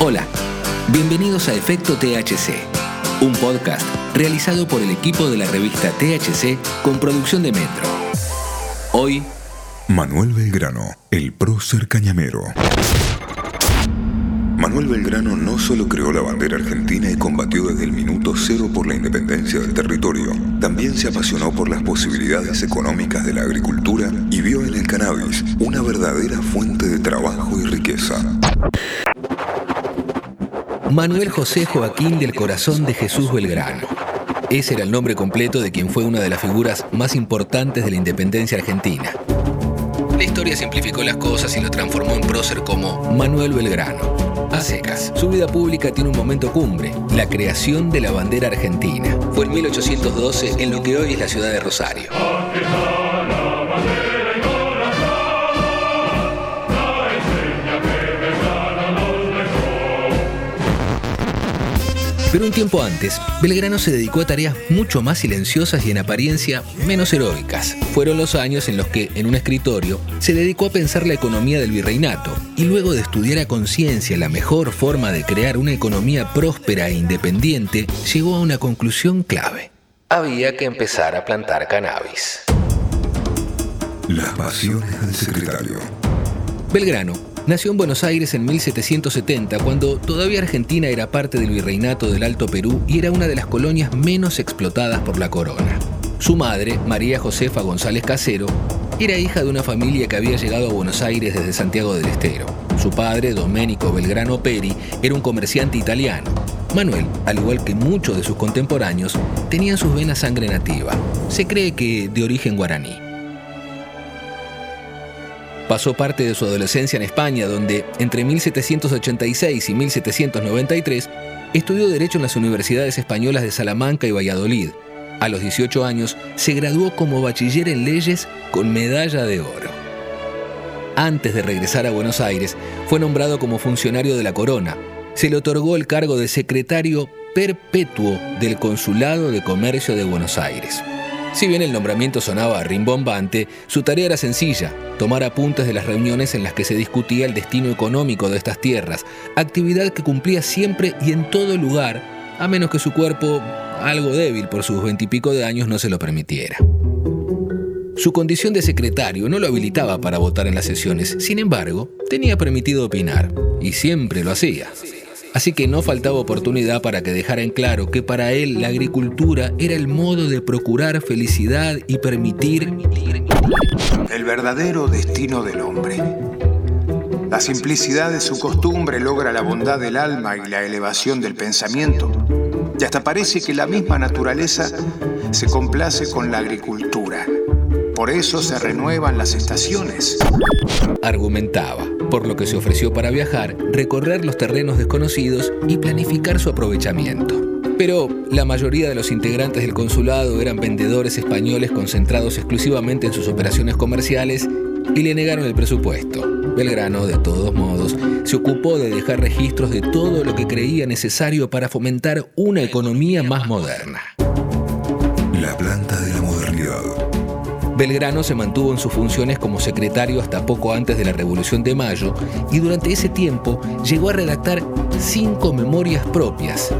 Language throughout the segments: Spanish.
Hola, bienvenidos a Efecto THC, un podcast realizado por el equipo de la revista THC con producción de Metro. Hoy, Manuel Belgrano, el prócer cañamero. Manuel Belgrano no solo creó la bandera argentina y combatió desde el minuto cero por la independencia del territorio, también se apasionó por las posibilidades económicas de la agricultura y vio en el cannabis una verdadera fuente de trabajo y riqueza. Manuel José Joaquín del Corazón de Jesús Belgrano. Ese era el nombre completo de quien fue una de las figuras más importantes de la independencia argentina. La historia simplificó las cosas y lo transformó en prócer como Manuel Belgrano. A secas, su vida pública tiene un momento cumbre, la creación de la bandera argentina. Fue en 1812 en lo que hoy es la ciudad de Rosario. Pero un tiempo antes, Belgrano se dedicó a tareas mucho más silenciosas y en apariencia menos heroicas. Fueron los años en los que, en un escritorio, se dedicó a pensar la economía del virreinato y luego de estudiar a conciencia la mejor forma de crear una economía próspera e independiente, llegó a una conclusión clave. Había que empezar a plantar cannabis. Las pasiones del secretario. Belgrano Nació en Buenos Aires en 1770, cuando todavía Argentina era parte del virreinato del Alto Perú y era una de las colonias menos explotadas por la corona. Su madre, María Josefa González Casero, era hija de una familia que había llegado a Buenos Aires desde Santiago del Estero. Su padre, Domenico Belgrano Peri, era un comerciante italiano. Manuel, al igual que muchos de sus contemporáneos, tenía en sus venas sangre nativa. Se cree que de origen guaraní. Pasó parte de su adolescencia en España, donde entre 1786 y 1793 estudió Derecho en las universidades españolas de Salamanca y Valladolid. A los 18 años se graduó como bachiller en leyes con medalla de oro. Antes de regresar a Buenos Aires, fue nombrado como funcionario de la corona. Se le otorgó el cargo de secretario perpetuo del Consulado de Comercio de Buenos Aires. Si bien el nombramiento sonaba rimbombante, su tarea era sencilla, tomar apuntes de las reuniones en las que se discutía el destino económico de estas tierras, actividad que cumplía siempre y en todo lugar, a menos que su cuerpo, algo débil por sus veintipico de años, no se lo permitiera. Su condición de secretario no lo habilitaba para votar en las sesiones, sin embargo, tenía permitido opinar, y siempre lo hacía. Así que no faltaba oportunidad para que dejara en claro que para él la agricultura era el modo de procurar felicidad y permitir el verdadero destino del hombre. La simplicidad de su costumbre logra la bondad del alma y la elevación del pensamiento. Y hasta parece que la misma naturaleza se complace con la agricultura. Por eso se renuevan las estaciones. Argumentaba por lo que se ofreció para viajar, recorrer los terrenos desconocidos y planificar su aprovechamiento. Pero la mayoría de los integrantes del consulado eran vendedores españoles concentrados exclusivamente en sus operaciones comerciales y le negaron el presupuesto. Belgrano, de todos modos, se ocupó de dejar registros de todo lo que creía necesario para fomentar una economía más moderna. La planta de la. Belgrano se mantuvo en sus funciones como secretario hasta poco antes de la Revolución de Mayo y durante ese tiempo llegó a redactar cinco memorias propias.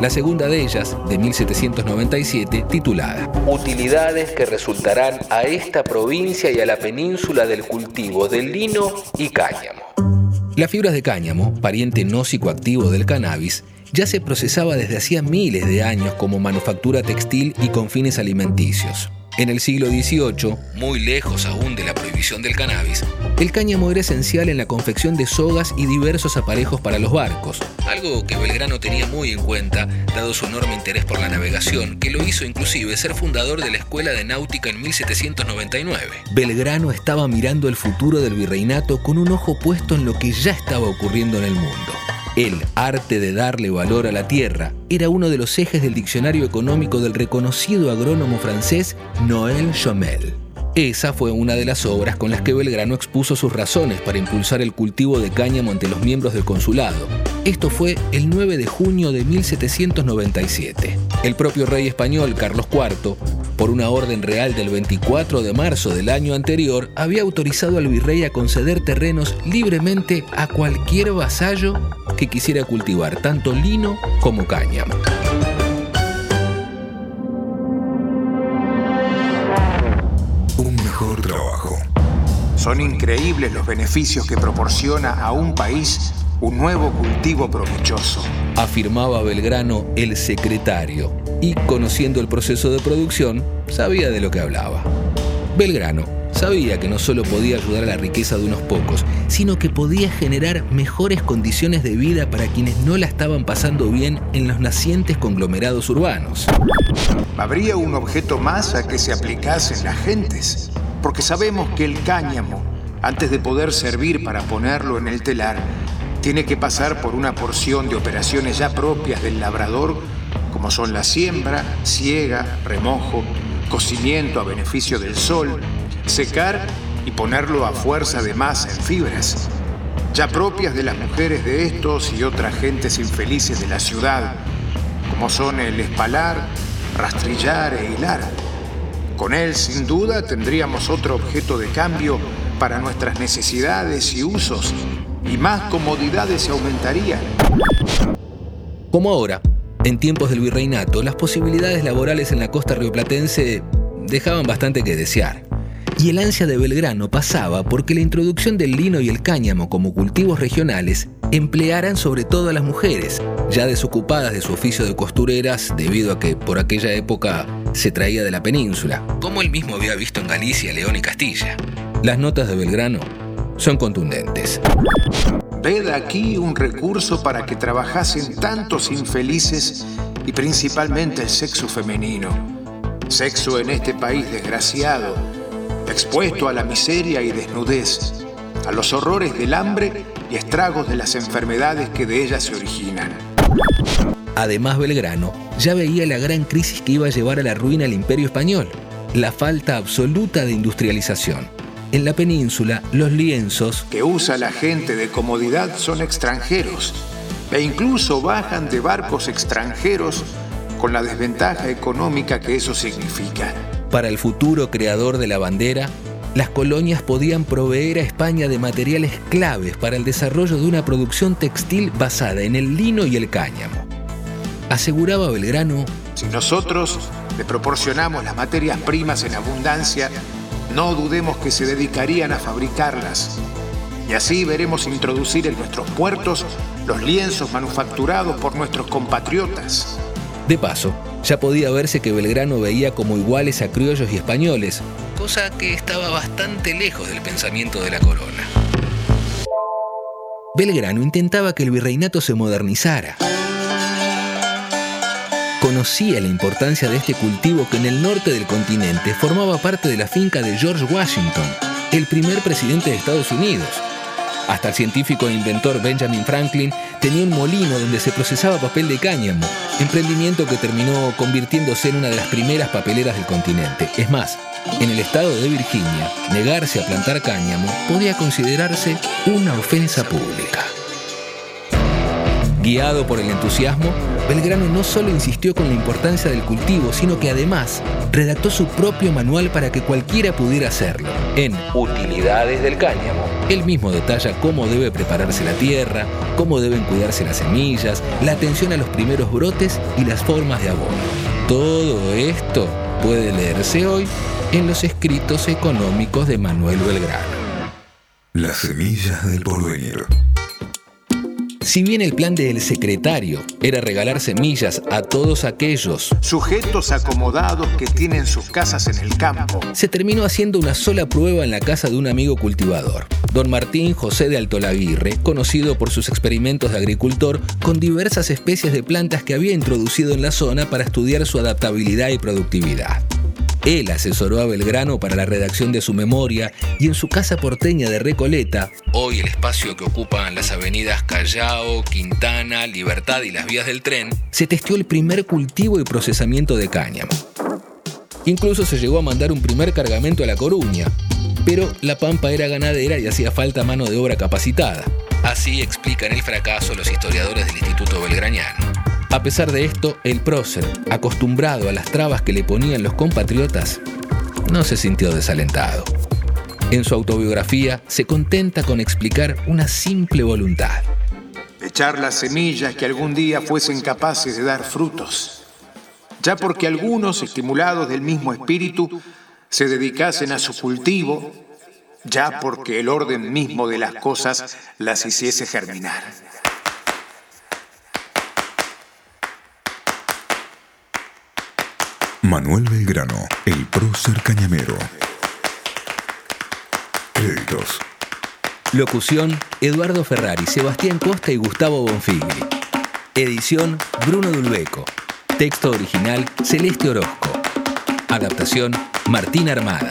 La segunda de ellas, de 1797, titulada Utilidades que resultarán a esta provincia y a la península del cultivo del lino y cáñamo. Las fibras de cáñamo, pariente no psicoactivo del cannabis, ya se procesaba desde hacía miles de años como manufactura textil y con fines alimenticios. En el siglo XVIII, muy lejos aún de la prohibición del cannabis, el cáñamo era esencial en la confección de sogas y diversos aparejos para los barcos, algo que Belgrano tenía muy en cuenta, dado su enorme interés por la navegación, que lo hizo inclusive ser fundador de la Escuela de Náutica en 1799. Belgrano estaba mirando el futuro del virreinato con un ojo puesto en lo que ya estaba ocurriendo en el mundo. El arte de darle valor a la tierra era uno de los ejes del diccionario económico del reconocido agrónomo francés Noël Chomel. Esa fue una de las obras con las que Belgrano expuso sus razones para impulsar el cultivo de cáñamo ante los miembros del consulado. Esto fue el 9 de junio de 1797. El propio rey español, Carlos IV, por una orden real del 24 de marzo del año anterior, había autorizado al virrey a conceder terrenos libremente a cualquier vasallo que quisiera cultivar tanto lino como cáñamo. Un mejor trabajo. Son increíbles los beneficios que proporciona a un país un nuevo cultivo provechoso. Afirmaba Belgrano el secretario y conociendo el proceso de producción sabía de lo que hablaba. Belgrano sabía que no solo podía ayudar a la riqueza de unos pocos, sino que podía generar mejores condiciones de vida para quienes no la estaban pasando bien en los nacientes conglomerados urbanos. Habría un objeto más a que se aplicasen las gentes, porque sabemos que el cáñamo, antes de poder servir para ponerlo en el telar, tiene que pasar por una porción de operaciones ya propias del labrador, como son la siembra, siega, remojo, cocimiento a beneficio del sol, secar y ponerlo a fuerza de masa en fibras, ya propias de las mujeres de estos y otras gentes infelices de la ciudad, como son el espalar, rastrillar e hilar. Con él, sin duda, tendríamos otro objeto de cambio para nuestras necesidades y usos, y más comodidades se aumentarían. Como ahora, en tiempos del virreinato, las posibilidades laborales en la costa rioplatense dejaban bastante que desear. Y el ansia de Belgrano pasaba porque la introducción del lino y el cáñamo como cultivos regionales emplearan sobre todo a las mujeres, ya desocupadas de su oficio de costureras debido a que por aquella época se traía de la península, como él mismo había visto en Galicia, León y Castilla. Las notas de Belgrano son contundentes. Ved aquí un recurso para que trabajasen tantos infelices y principalmente el sexo femenino. Sexo en este país desgraciado, expuesto a la miseria y desnudez, a los horrores del hambre y estragos de las enfermedades que de ellas se originan. Además, Belgrano ya veía la gran crisis que iba a llevar a la ruina al imperio español, la falta absoluta de industrialización. En la península, los lienzos que usa la gente de comodidad son extranjeros e incluso bajan de barcos extranjeros con la desventaja económica que eso significa. Para el futuro creador de la bandera, las colonias podían proveer a España de materiales claves para el desarrollo de una producción textil basada en el lino y el cáñamo. Aseguraba Belgrano, si nosotros le proporcionamos las materias primas en abundancia, no dudemos que se dedicarían a fabricarlas. Y así veremos introducir en nuestros puertos los lienzos manufacturados por nuestros compatriotas. De paso, ya podía verse que Belgrano veía como iguales a criollos y españoles, cosa que estaba bastante lejos del pensamiento de la corona. Belgrano intentaba que el virreinato se modernizara. Conocía la importancia de este cultivo que en el norte del continente formaba parte de la finca de George Washington, el primer presidente de Estados Unidos. Hasta el científico e inventor Benjamin Franklin tenía un molino donde se procesaba papel de cáñamo, emprendimiento que terminó convirtiéndose en una de las primeras papeleras del continente. Es más, en el estado de Virginia, negarse a plantar cáñamo podía considerarse una ofensa pública. Guiado por el entusiasmo, Belgrano no solo insistió con la importancia del cultivo, sino que además redactó su propio manual para que cualquiera pudiera hacerlo. En Utilidades del cáñamo, él mismo detalla cómo debe prepararse la tierra, cómo deben cuidarse las semillas, la atención a los primeros brotes y las formas de abono. Todo esto puede leerse hoy en los escritos económicos de Manuel Belgrano. Las semillas del porvenir. Si bien el plan del secretario era regalar semillas a todos aquellos sujetos acomodados que tienen sus casas en el campo, se terminó haciendo una sola prueba en la casa de un amigo cultivador, don Martín José de Altolaguirre, conocido por sus experimentos de agricultor con diversas especies de plantas que había introducido en la zona para estudiar su adaptabilidad y productividad. Él asesoró a Belgrano para la redacción de su memoria y en su casa porteña de Recoleta, hoy el espacio que ocupan las avenidas Callao, Quintana, Libertad y las vías del tren, se testió el primer cultivo y procesamiento de cáñamo. Incluso se llegó a mandar un primer cargamento a La Coruña, pero la pampa era ganadera y hacía falta mano de obra capacitada. Así explican el fracaso los historiadores del Instituto Belgraniano. A pesar de esto, el prócer, acostumbrado a las trabas que le ponían los compatriotas, no se sintió desalentado. En su autobiografía se contenta con explicar una simple voluntad. echar las semillas que algún día fuesen capaces de dar frutos, ya porque algunos, estimulados del mismo espíritu, se dedicasen a su cultivo, ya porque el orden mismo de las cosas las hiciese germinar. Manuel Belgrano, el prócer cañamero. Créditos. Locución, Eduardo Ferrari, Sebastián Costa y Gustavo Bonfigli. Edición, Bruno Dulbeco. Texto original, Celeste Orozco. Adaptación, Martín Armada.